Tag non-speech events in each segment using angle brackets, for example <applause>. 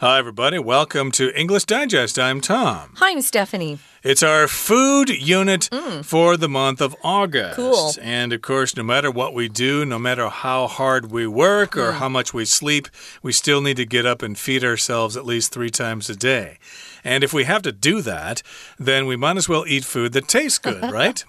Hi, everybody. Welcome to English Digest. I'm Tom. Hi, I'm Stephanie. It's our food unit mm. for the month of August. Cool. And of course, no matter what we do, no matter how hard we work or mm. how much we sleep, we still need to get up and feed ourselves at least three times a day. And if we have to do that, then we might as well eat food that tastes good, <laughs> right?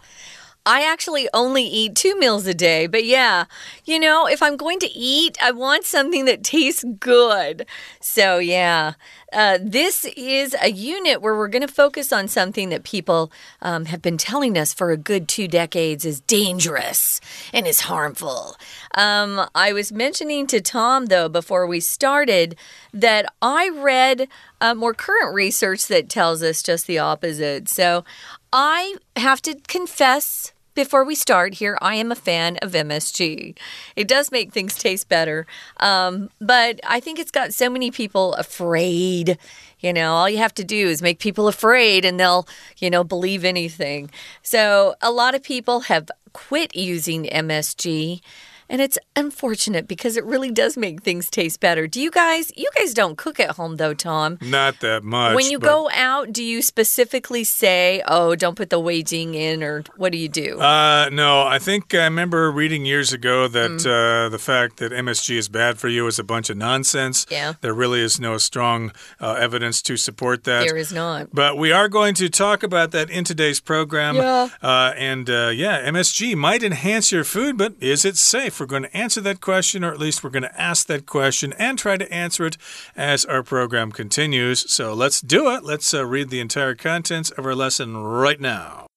I actually only eat two meals a day, but yeah, you know, if I'm going to eat, I want something that tastes good. So, yeah, uh, this is a unit where we're going to focus on something that people um, have been telling us for a good two decades is dangerous and is harmful. Um, I was mentioning to Tom, though, before we started, that I read uh, more current research that tells us just the opposite. So, I have to confess before we start here, I am a fan of MSG. It does make things taste better, um, but I think it's got so many people afraid. You know, all you have to do is make people afraid and they'll, you know, believe anything. So a lot of people have quit using MSG. And it's unfortunate because it really does make things taste better. Do you guys, you guys don't cook at home though, Tom? Not that much. When you go out, do you specifically say, oh, don't put the Weijing in, or what do you do? Uh, no, I think I remember reading years ago that Mm. uh, the fact that MSG is bad for you is a bunch of nonsense. Yeah. There really is no strong uh, evidence to support that. there is not. But we are going to talk about that in today's program. Yeah. Uh, and uh, yeah, MSG might enhance your food, but is it safe? We're going to answer that question, or at least we're going to ask that question and try to answer it as our program continues. So let's do it. Let's uh, read the entire contents of our lesson right now.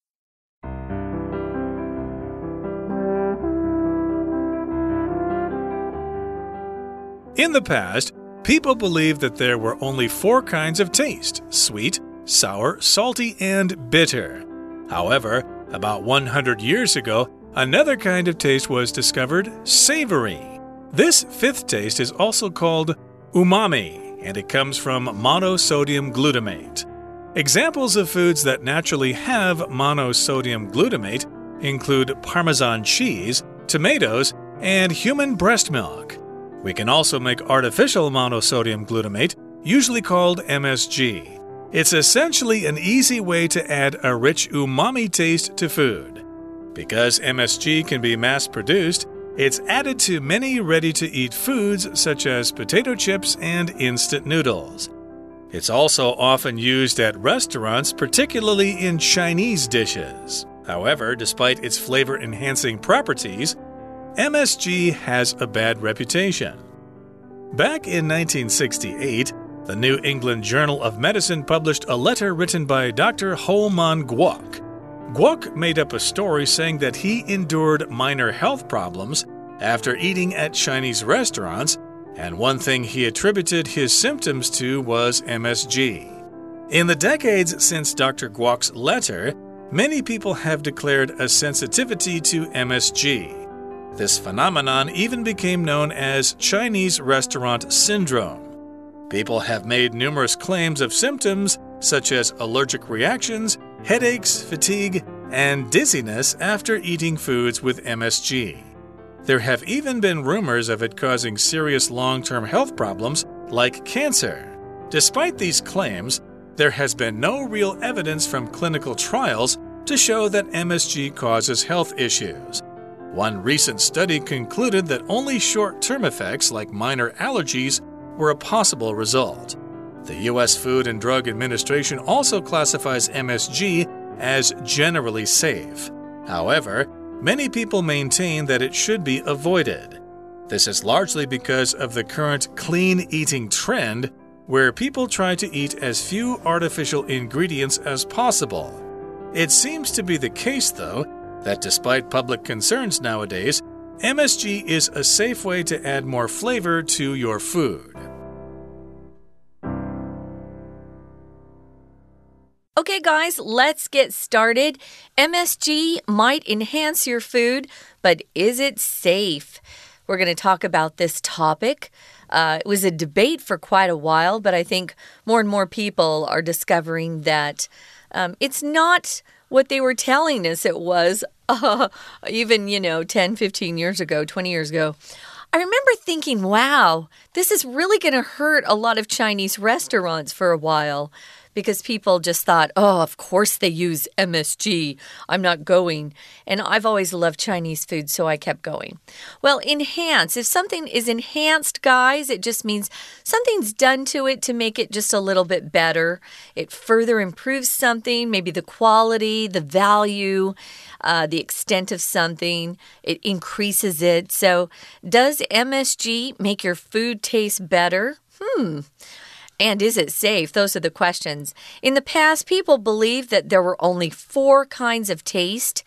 In the past, people believed that there were only four kinds of taste sweet, sour, salty, and bitter. However, about 100 years ago, another kind of taste was discovered savory. This fifth taste is also called umami, and it comes from monosodium glutamate. Examples of foods that naturally have monosodium glutamate include Parmesan cheese, tomatoes, and human breast milk. We can also make artificial monosodium glutamate, usually called MSG. It's essentially an easy way to add a rich umami taste to food. Because MSG can be mass produced, it's added to many ready to eat foods such as potato chips and instant noodles. It's also often used at restaurants, particularly in Chinese dishes. However, despite its flavor enhancing properties, MSG has a bad reputation. Back in 1968, the New England Journal of Medicine published a letter written by Dr. Ho Man Kwok. Kwok made up a story saying that he endured minor health problems after eating at Chinese restaurants, and one thing he attributed his symptoms to was MSG. In the decades since Dr. Kwok's letter, many people have declared a sensitivity to MSG. This phenomenon even became known as Chinese restaurant syndrome. People have made numerous claims of symptoms such as allergic reactions, headaches, fatigue, and dizziness after eating foods with MSG. There have even been rumors of it causing serious long term health problems like cancer. Despite these claims, there has been no real evidence from clinical trials to show that MSG causes health issues. One recent study concluded that only short term effects like minor allergies were a possible result. The U.S. Food and Drug Administration also classifies MSG as generally safe. However, many people maintain that it should be avoided. This is largely because of the current clean eating trend, where people try to eat as few artificial ingredients as possible. It seems to be the case, though, that despite public concerns nowadays, MSG is a safe way to add more flavor to your food. Okay, guys, let's get started. MSG might enhance your food, but is it safe? We're going to talk about this topic. Uh, it was a debate for quite a while, but I think more and more people are discovering that um, it's not what they were telling us it was, uh, <laughs> even, you know, 10, 15 years ago, 20 years ago. I remember thinking, wow, this is really going to hurt a lot of Chinese restaurants for a while because people just thought, oh, of course they use MSG. I'm not going. And I've always loved Chinese food, so I kept going. Well, enhance. If something is enhanced, guys, it just means something's done to it to make it just a little bit better. It further improves something, maybe the quality, the value. Uh, the extent of something, it increases it. So, does MSG make your food taste better? Hmm. And is it safe? Those are the questions. In the past, people believed that there were only four kinds of taste.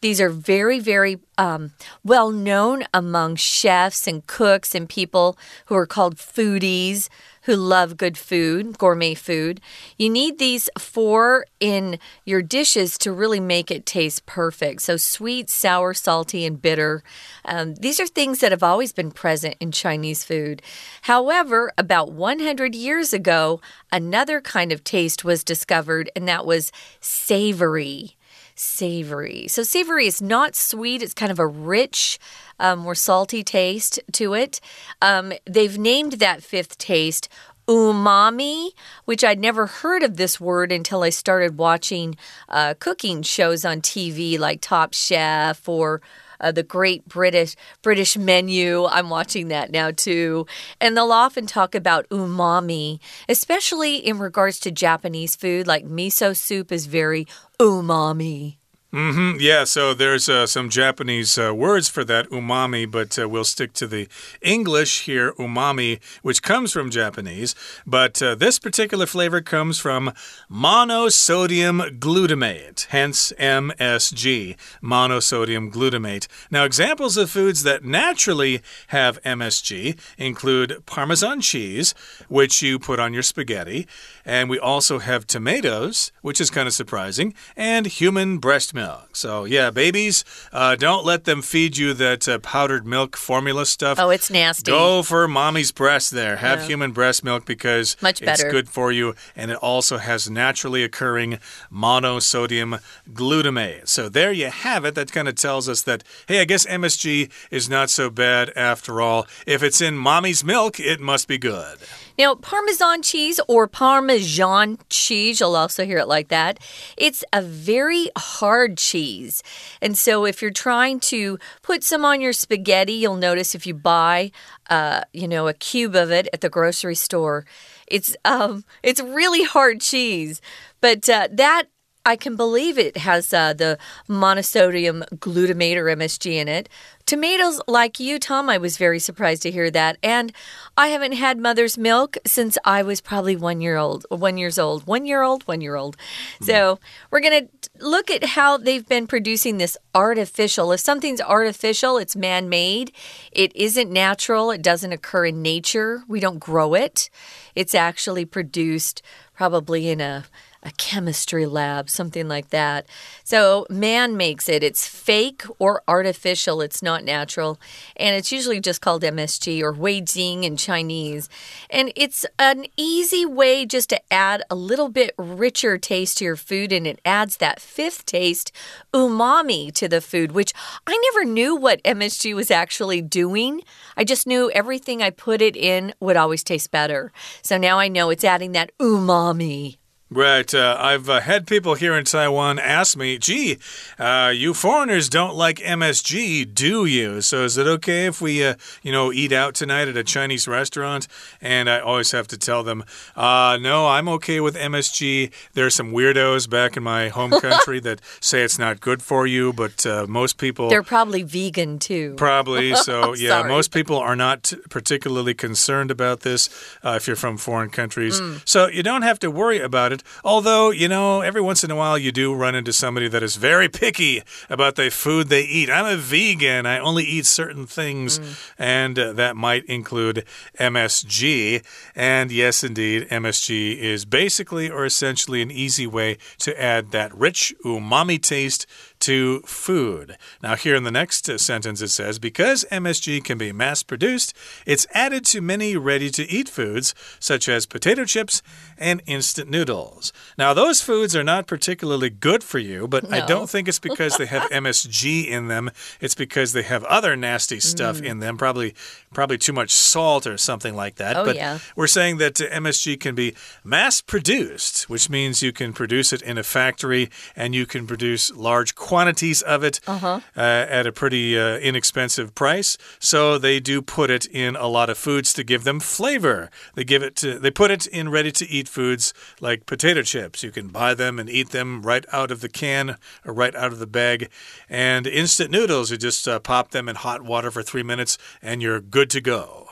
These are very, very um, well known among chefs and cooks and people who are called foodies who love good food, gourmet food. You need these four in your dishes to really make it taste perfect. So, sweet, sour, salty, and bitter. Um, these are things that have always been present in Chinese food. However, about 100 years ago, another kind of taste was discovered, and that was savory savory. So, savory is not sweet, it's kind of a rich, um, more salty taste to it. Um, they've named that fifth taste umami, which I'd never heard of this word until I started watching uh, cooking shows on TV like Top Chef or uh, the Great British British Menu. I'm watching that now too, and they'll often talk about umami, especially in regards to Japanese food. Like miso soup is very umami. Mm -hmm. Yeah, so there's uh, some Japanese uh, words for that, umami, but uh, we'll stick to the English here, umami, which comes from Japanese. But uh, this particular flavor comes from monosodium glutamate, hence MSG, monosodium glutamate. Now, examples of foods that naturally have MSG include Parmesan cheese, which you put on your spaghetti, and we also have tomatoes, which is kind of surprising, and human breast milk milk. So, yeah, babies, uh, don't let them feed you that uh, powdered milk formula stuff. Oh, it's nasty. Go for mommy's breast there. Have yeah. human breast milk because Much better. it's good for you. And it also has naturally occurring monosodium glutamate. So, there you have it. That kind of tells us that, hey, I guess MSG is not so bad after all. If it's in mommy's milk, it must be good. Now, Parmesan cheese or Parmesan cheese, you'll also hear it like that. It's a very hard cheese. And so if you're trying to put some on your spaghetti, you'll notice if you buy, uh, you know, a cube of it at the grocery store, it's, um, it's really hard cheese. But uh, that I can believe it has uh, the monosodium glutamate or MSG in it. Tomatoes, like you, Tom, I was very surprised to hear that. And I haven't had mother's milk since I was probably one year old, one years old, one year old, one year old. Mm. So we're going to look at how they've been producing this artificial. If something's artificial, it's man made. It isn't natural. It doesn't occur in nature. We don't grow it. It's actually produced probably in a a chemistry lab, something like that. So man makes it. It's fake or artificial. It's not natural. And it's usually just called MSG or Wei Weijing in Chinese. And it's an easy way just to add a little bit richer taste to your food. And it adds that fifth taste, umami, to the food, which I never knew what MSG was actually doing. I just knew everything I put it in would always taste better. So now I know it's adding that umami. Right. Uh, I've uh, had people here in Taiwan ask me, gee, uh, you foreigners don't like MSG, do you? So is it okay if we, uh, you know, eat out tonight at a Chinese restaurant? And I always have to tell them, uh, no, I'm okay with MSG. There are some weirdos back in my home <laughs> country that say it's not good for you, but uh, most people. They're probably vegan too. Probably. <laughs> So, yeah, most people are not particularly concerned about this if you're from foreign countries. Mm. So you don't have to worry about it. Although, you know, every once in a while you do run into somebody that is very picky about the food they eat. I'm a vegan, I only eat certain things, mm. and uh, that might include MSG. And yes, indeed, MSG is basically or essentially an easy way to add that rich umami taste to food. Now, here in the next sentence, it says because MSG can be mass produced, it's added to many ready to eat foods, such as potato chips and instant noodles. Now, those foods are not particularly good for you, but no. I don't think it's because they have <laughs> MSG in them. It's because they have other nasty stuff mm. in them, probably probably too much salt or something like that. Oh, but yeah. we're saying that MSG can be mass produced, which means you can produce it in a factory and you can produce large quantities of it uh -huh. uh, at a pretty uh, inexpensive price. So they do put it in a lot of foods to give them flavor. They give it to they put it in ready to eat foods like potato chips. You can buy them and eat them right out of the can or right out of the bag. And instant noodles, you just uh, pop them in hot water for three minutes and you're good to go.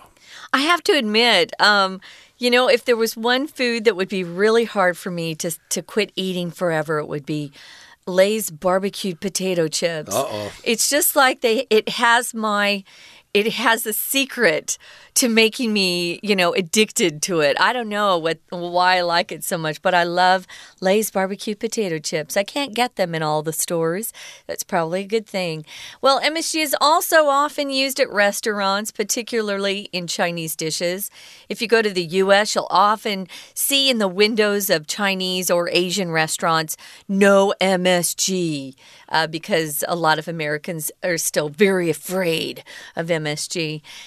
I have to admit, um, you know, if there was one food that would be really hard for me to to quit eating forever, it would be Lay's barbecued potato chips. Uh oh. It's just like they it has my it has a secret to making me, you know, addicted to it. I don't know what why I like it so much, but I love Lay's barbecue potato chips. I can't get them in all the stores. That's probably a good thing. Well, MSG is also often used at restaurants, particularly in Chinese dishes. If you go to the US, you'll often see in the windows of Chinese or Asian restaurants no MSG uh, because a lot of Americans are still very afraid of MSG.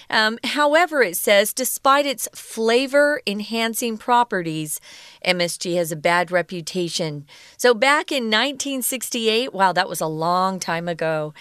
Um, however, it says despite its flavor enhancing properties, MSG has a bad reputation. So back in 1968, wow, that was a long time ago.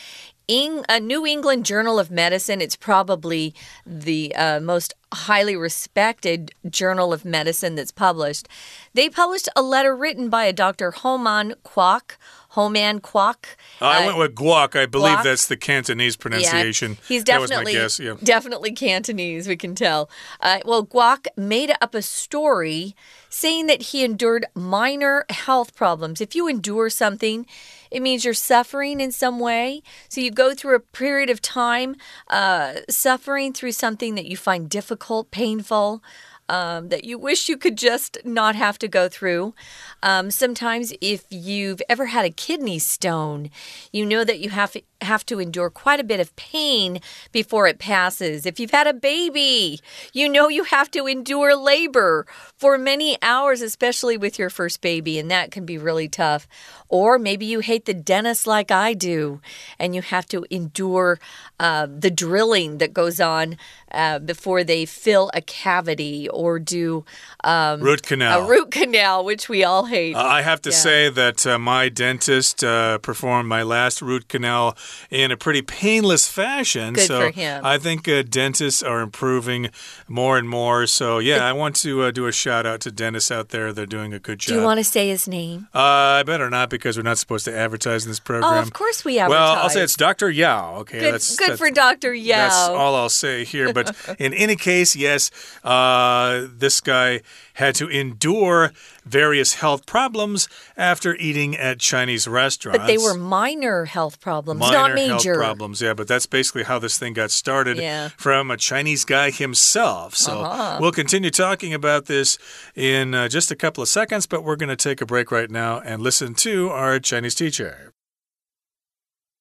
In a New England Journal of Medicine, it's probably the uh, most highly respected journal of medicine that's published. They published a letter written by a Dr. Homan Kwok Homan Kwok. Uh, I went with guac. I believe guac. that's the Cantonese pronunciation. Yeah, he's definitely yeah. definitely Cantonese. We can tell. Uh, well, Guac made up a story saying that he endured minor health problems. If you endure something, it means you're suffering in some way. So you go through a period of time uh, suffering through something that you find difficult, painful um, that you wish you could just not have to go through. Um, sometimes, if you've ever had a kidney stone, you know that you have have to endure quite a bit of pain before it passes. If you've had a baby, you know you have to endure labor for many hours, especially with your first baby, and that can be really tough. Or maybe you hate the dentist like I do, and you have to endure uh, the drilling that goes on uh, before they fill a cavity or do um, root canal. A root canal, which we all hate. Uh, I have to yeah. say that uh, my dentist uh, performed my last root canal in a pretty painless fashion. Good so for him. I think uh, dentists are improving more and more. So yeah, I want to uh, do a shout out to dentists out there. They're doing a good job. Do you want to say his name? Uh, I better not because we're not supposed to advertise in this program. Oh, of course we advertise. Well, I'll say it's Dr. Yao. Okay, good, that's good that's, for Dr. Yao. That's all I'll say here. But <laughs> in any case, yes, uh, this guy had to endure various health problems after eating at Chinese restaurants. But they were minor health problems, minor not major. health problems. Yeah, but that's basically how this thing got started yeah. from a Chinese guy himself. So uh -huh. we'll continue talking about this in uh, just a couple of seconds, but we're going to take a break right now and listen to our Chinese teacher.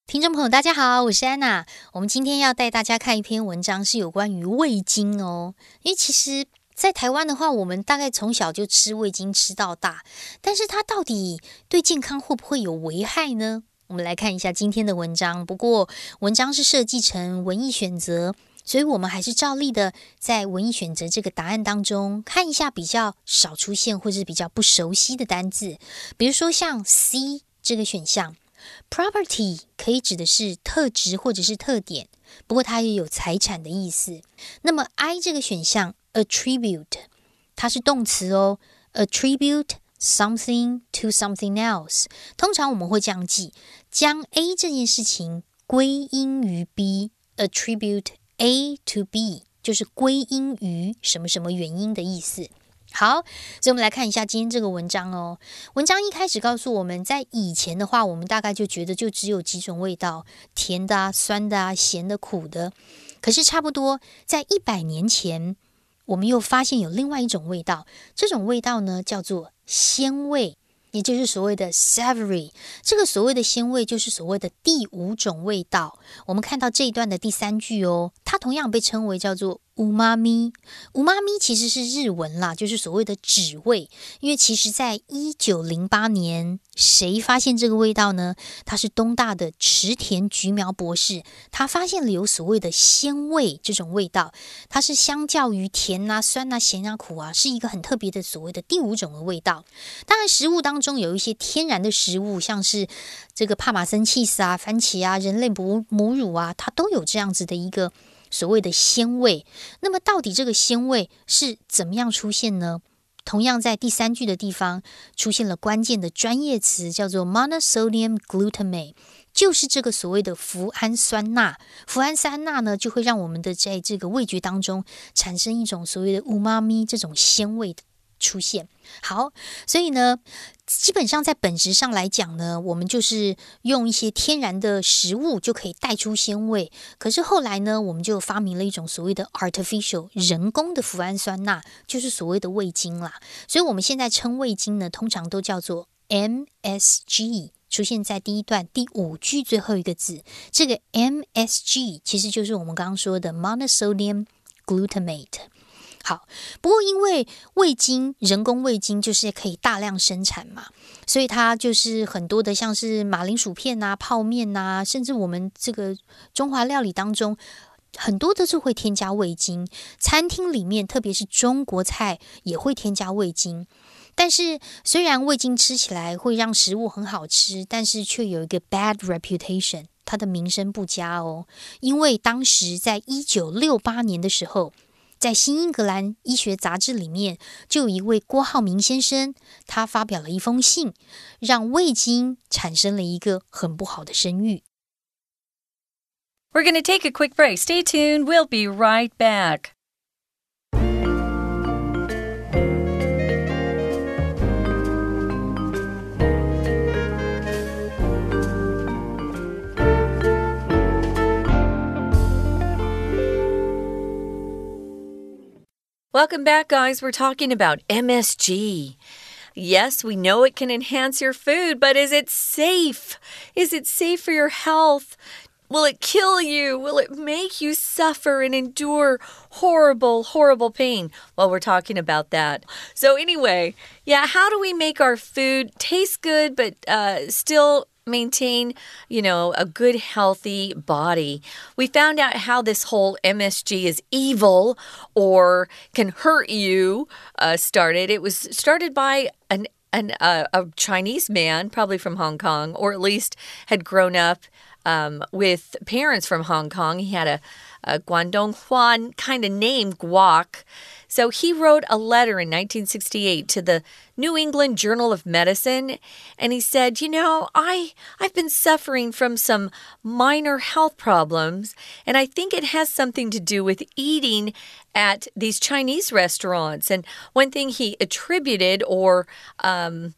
听众朋友，大家好，我是安娜。我们今天要带大家看一篇文章，是有关于味精哦。因为其实 在台湾的话，我们大概从小就吃味精吃到大，但是它到底对健康会不会有危害呢？我们来看一下今天的文章。不过文章是设计成文艺选择，所以我们还是照例的在文艺选择这个答案当中看一下比较少出现或是比较不熟悉的单字，比如说像 C 这个选项，property 可以指的是特质或者是特点，不过它也有财产的意思。那么 I 这个选项。attribute，它是动词哦。attribute something to something else，通常我们会这样记：将 A 这件事情归因于 B，attribute A to B，就是归因于什么什么原因的意思。好，所以我们来看一下今天这个文章哦。文章一开始告诉我们在以前的话，我们大概就觉得就只有几种味道：甜的啊、酸的啊、咸的、苦的。可是差不多在一百年前。我们又发现有另外一种味道，这种味道呢叫做鲜味。也就是所谓的 savory。这个所谓的鲜味，就是所谓的第五种味道。我们看到这一段的第三句哦，它同样被称为叫做。乌妈咪，乌妈咪其实是日文啦，就是所谓的脂味。因为其实，在一九零八年，谁发现这个味道呢？他是东大的池田菊苗博士，他发现了有所谓的鲜味这种味道，它是相较于甜啊、酸啊、咸啊、苦啊，是一个很特别的所谓的第五种的味道。当然，食物当中有一些天然的食物，像是这个帕玛森 cheese 啊、番茄啊、人类母母乳啊，它都有这样子的一个。所谓的鲜味，那么到底这个鲜味是怎么样出现呢？同样在第三句的地方出现了关键的专业词，叫做 monosodium glutamate，就是这个所谓的脯氨酸钠。脯氨酸钠呢，就会让我们的在这个味觉当中产生一种所谓的乌妈咪这种鲜味的。出现好，所以呢，基本上在本质上来讲呢，我们就是用一些天然的食物就可以带出鲜味。可是后来呢，我们就发明了一种所谓的 artificial 人工的脯氨酸钠，就是所谓的味精啦。所以我们现在称味精呢，通常都叫做 MSG，出现在第一段第五句最后一个字。这个 MSG 其实就是我们刚刚说的 monosodium glutamate。好，不过因为味精，人工味精就是可以大量生产嘛，所以它就是很多的，像是马铃薯片呐、泡面呐，甚至我们这个中华料理当中，很多都是会添加味精。餐厅里面，特别是中国菜也会添加味精。但是虽然味精吃起来会让食物很好吃，但是却有一个 bad reputation，它的名声不佳哦。因为当时在一九六八年的时候。在《新英格兰医学杂志》里面，就有一位郭浩明先生，他发表了一封信，让味精产生了一个很不好的声誉。We're going to take a quick break. Stay tuned. We'll be right back. Welcome back, guys. We're talking about MSG. Yes, we know it can enhance your food, but is it safe? Is it safe for your health? Will it kill you? Will it make you suffer and endure horrible, horrible pain? Well, we're talking about that. So, anyway, yeah, how do we make our food taste good but uh, still maintain, you know, a good, healthy body. We found out how this whole MSG is evil or can hurt you uh, started. It was started by an an, uh, a Chinese man, probably from Hong Kong, or at least had grown up um, with parents from Hong Kong. He had a, a Guangdong Huan kind of name, Guac. So he wrote a letter in 1968 to the New England Journal of Medicine and he said, "You know, I I've been suffering from some minor health problems and I think it has something to do with eating at these Chinese restaurants." And one thing he attributed or um,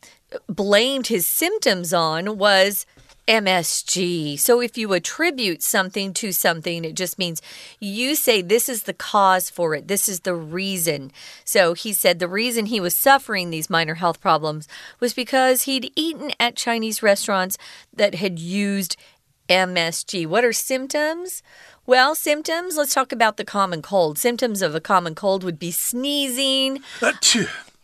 blamed his symptoms on was MSG. So if you attribute something to something, it just means you say this is the cause for it, this is the reason. So he said the reason he was suffering these minor health problems was because he'd eaten at Chinese restaurants that had used MSG. What are symptoms? Well, symptoms, let's talk about the common cold. Symptoms of a common cold would be sneezing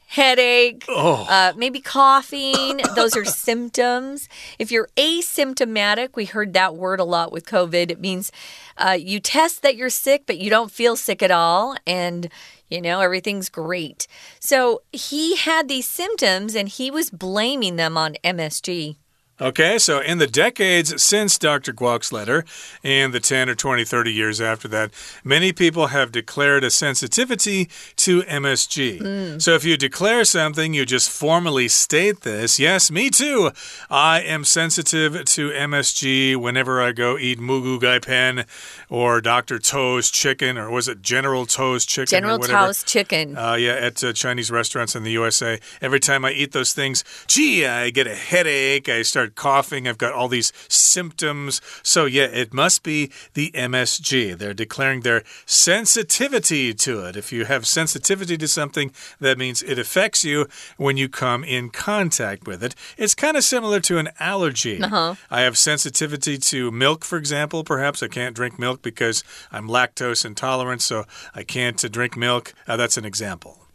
headache, oh. uh, maybe coughing. Those are symptoms. If you're asymptomatic, we heard that word a lot with COVID. It means uh, you test that you're sick, but you don't feel sick at all. And you know, everything's great. So he had these symptoms and he was blaming them on MSG. Okay, so in the decades since Dr. Kwok's letter, and the 10 or 20, 30 years after that, many people have declared a sensitivity to MSG. Mm. So if you declare something, you just formally state this. Yes, me too. I am sensitive to MSG whenever I go eat Moo Goo Gai Pan or Dr. Tso's chicken, or was it General Tso's chicken? General Tso's chicken. Uh, yeah, at uh, Chinese restaurants in the USA. Every time I eat those things, gee, I get a headache. I start start coughing. I've got all these symptoms. So, yeah, it must be the MSG. They're declaring their sensitivity to it. If you have sensitivity to something, that means it affects you when you come in contact with it. It's kind of similar to an allergy. Uh -huh. I have sensitivity to milk, for example. Perhaps I can't drink milk because I'm lactose intolerant, so I can't drink milk. Uh, that's an example.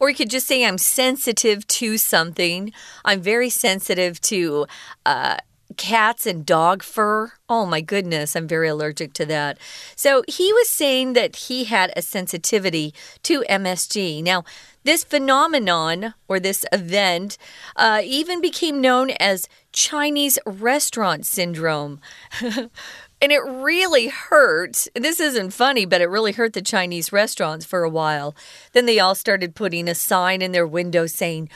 Or you could just say, I'm sensitive to something. I'm very sensitive to uh, cats and dog fur. Oh my goodness, I'm very allergic to that. So he was saying that he had a sensitivity to MSG. Now, this phenomenon or this event uh, even became known as Chinese restaurant syndrome. <laughs> And it really hurt. This isn't funny, but it really hurt the Chinese restaurants for a while. Then they all started putting a sign in their window saying,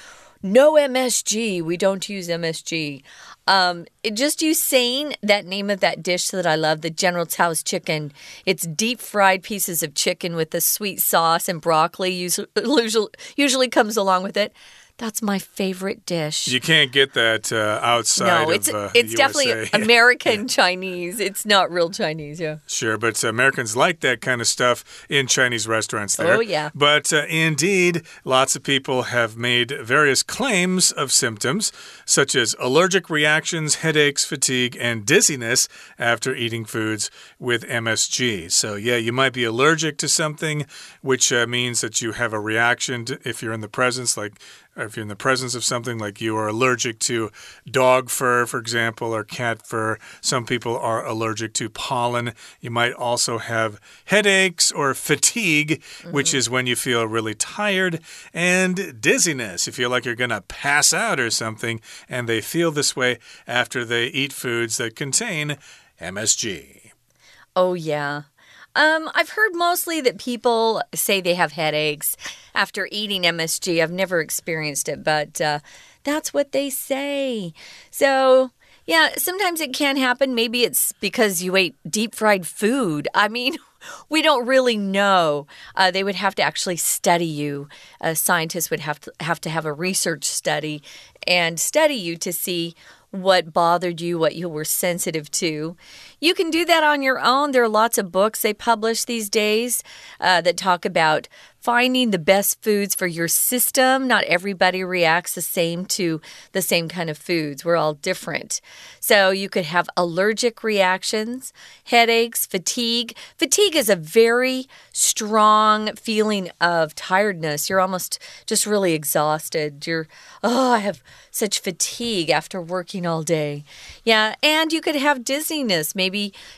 no MSG. We don't use MSG. Um, it, just you saying that name of that dish that I love, the General Tso's chicken. It's deep fried pieces of chicken with the sweet sauce and broccoli. <laughs> Usually, usually comes along with it. That's my favorite dish. You can't get that uh, outside. No, it's of, uh, it's definitely <laughs> American Chinese. It's not real Chinese, yeah. Sure, but Americans like that kind of stuff in Chinese restaurants there. Oh yeah. But uh, indeed, lots of people have made various claims of symptoms such as allergic reactions, headaches, fatigue, and dizziness after eating foods with MSG. So yeah, you might be allergic to something, which uh, means that you have a reaction to, if you're in the presence like if you're in the presence of something like you are allergic to dog fur, for example, or cat fur. Some people are allergic to pollen. You might also have headaches or fatigue, mm -hmm. which is when you feel really tired, and dizziness. You feel like you're going to pass out or something, and they feel this way after they eat foods that contain MSG. Oh, yeah. Um, I've heard mostly that people say they have headaches after eating MSG. I've never experienced it, but uh, that's what they say. So, yeah, sometimes it can happen. Maybe it's because you ate deep fried food. I mean, <laughs> we don't really know. Uh, they would have to actually study you. Scientists would have to have to have a research study and study you to see what bothered you, what you were sensitive to. You can do that on your own. There are lots of books they publish these days uh, that talk about finding the best foods for your system. Not everybody reacts the same to the same kind of foods. We're all different. So you could have allergic reactions, headaches, fatigue. Fatigue is a very strong feeling of tiredness. You're almost just really exhausted. You're, oh, I have such fatigue after working all day. Yeah, and you could have dizziness. Maybe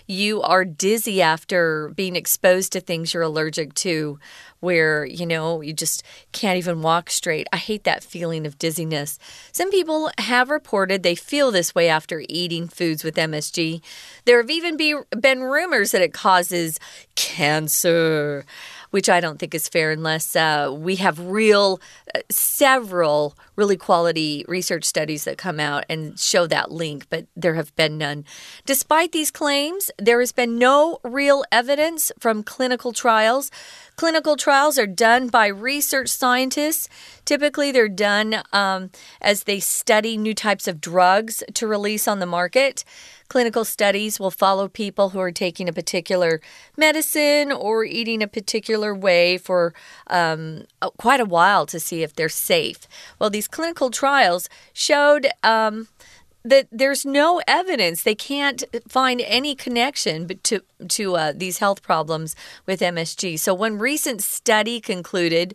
you are dizzy after being exposed to things you're allergic to where, you know, you just can't even walk straight. I hate that feeling of dizziness. Some people have reported they feel this way after eating foods with MSG. There have even be, been rumors that it causes cancer which I don't think is fair unless uh, we have real, uh, several really quality research studies that come out and show that link, but there have been none. Despite these claims, there has been no real evidence from clinical trials. Clinical trials are done by research scientists. Typically, they're done um, as they study new types of drugs to release on the market. Clinical studies will follow people who are taking a particular medicine or eating a particular way for um, quite a while to see if they're safe. Well, these clinical trials showed. Um, that there's no evidence they can't find any connection to to uh, these health problems with MSG. So one recent study concluded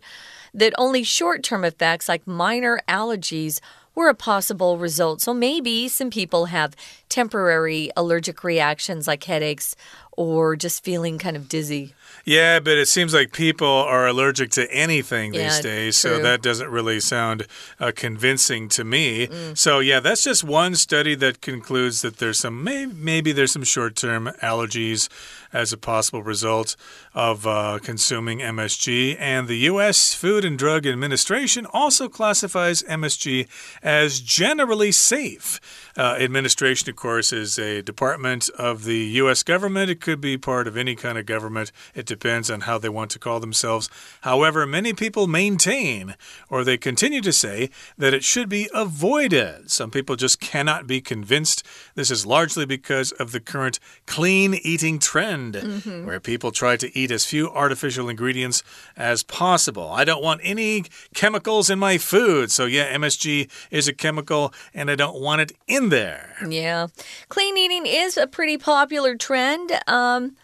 that only short-term effects like minor allergies were a possible result. So maybe some people have temporary allergic reactions like headaches or just feeling kind of dizzy. Yeah, but it seems like people are allergic to anything these yeah, days, true. so that doesn't really sound uh, convincing to me. Mm. So yeah, that's just one study that concludes that there's some maybe, maybe there's some short-term allergies as a possible result of uh, consuming MSG. And the U.S. Food and Drug Administration also classifies MSG as generally safe. Uh, administration, of course, is a department of the U.S. government. It could be part of any kind of government. It depends on how they want to call themselves. However, many people maintain or they continue to say that it should be avoided. Some people just cannot be convinced. This is largely because of the current clean eating trend, mm -hmm. where people try to eat as few artificial ingredients as possible. I don't want any chemicals in my food. So, yeah, MSG is a chemical and I don't want it in there. Yeah. Clean eating is a pretty popular trend. Um,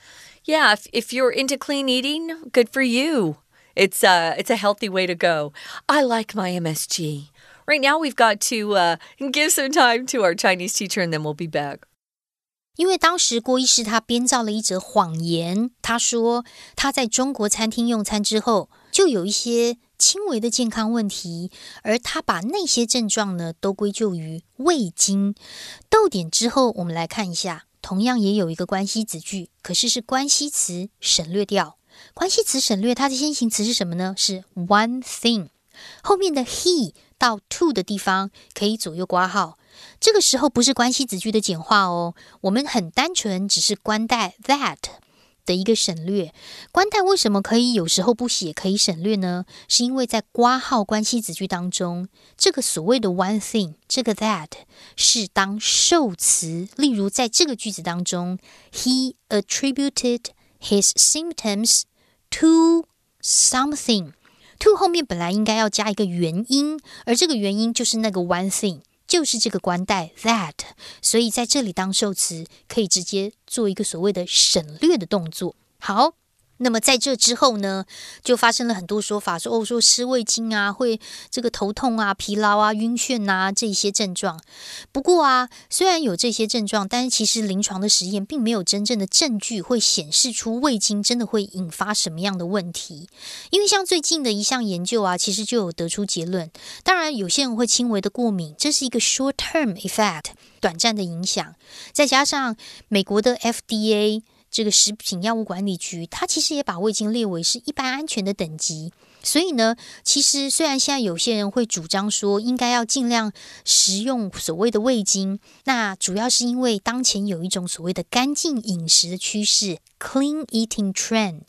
yeah, if, if you're into clean eating, good for you. It's uh, it's a healthy way to go. I like my MSG. Right now, we've got to uh, give some time to our Chinese teacher, and then we'll be back. 因为当时郭医师他编造了一则谎言，他说他在中国餐厅用餐之后，就有一些 轻微的健康问题，而他把那些症状呢都归咎于胃经。逗点之后，我们来看一下，同样也有一个关系子句，可是是关系词省略掉。关系词省略，它的先行词是什么呢？是 one thing。后面的 he 到 to 的地方可以左右挂号。这个时候不是关系子句的简化哦，我们很单纯，只是关带 that。的一个省略，关代为什么可以有时候不写，可以省略呢？是因为在挂号关系子句当中，这个所谓的 one thing，这个 that 是当受词。例如在这个句子当中，He attributed his symptoms to something。to 后面本来应该要加一个原因，而这个原因就是那个 one thing。就是这个关代 that，所以在这里当受词可以直接做一个所谓的省略的动作。好。那么在这之后呢，就发生了很多说法，说哦，说吃味精啊，会这个头痛啊、疲劳啊、晕眩呐这些症状。不过啊，虽然有这些症状，但是其实临床的实验并没有真正的证据会显示出味精真的会引发什么样的问题。因为像最近的一项研究啊，其实就有得出结论。当然，有些人会轻微的过敏，这是一个 short-term effect，短暂的影响。再加上美国的 FDA。这个食品药物管理局，它其实也把味精列为是一般安全的等级。所以呢，其实虽然现在有些人会主张说应该要尽量食用所谓的味精，那主要是因为当前有一种所谓的干净饮食的趋势 （clean eating trend）。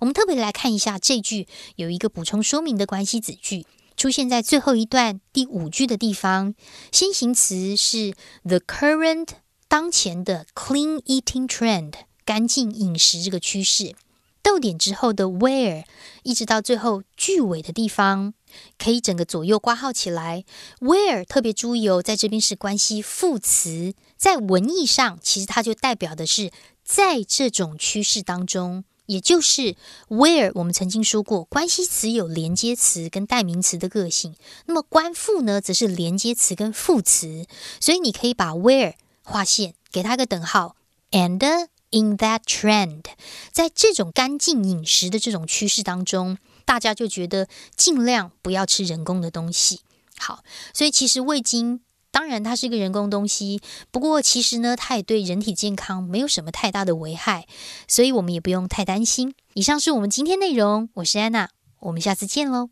我们特别来看一下这句有一个补充说明的关系子句，出现在最后一段第五句的地方，先行词是 the current 当前的 clean eating trend。干净饮食这个趋势，逗点之后的 where，一直到最后句尾的地方，可以整个左右挂号起来。where 特别注意哦，在这边是关系副词，在文意上其实它就代表的是在这种趋势当中，也就是 where 我们曾经说过，关系词有连接词跟代名词的个性，那么关副呢则是连接词跟副词，所以你可以把 where 划线，给它个等号，and。In that trend，在这种干净饮食的这种趋势当中，大家就觉得尽量不要吃人工的东西。好，所以其实味精当然它是一个人工东西，不过其实呢，它也对人体健康没有什么太大的危害，所以我们也不用太担心。以上是我们今天内容，我是安娜，我们下次见喽。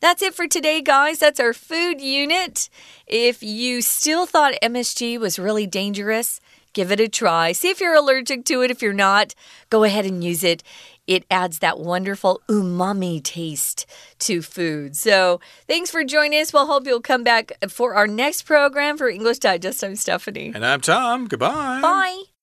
That's it for today, guys. That's our food unit. If you still thought MSG was really dangerous, Give it a try. See if you're allergic to it. If you're not, go ahead and use it. It adds that wonderful umami taste to food. So, thanks for joining us. We'll hope you'll come back for our next program for English Digest. I'm Stephanie. And I'm Tom. Goodbye. Bye.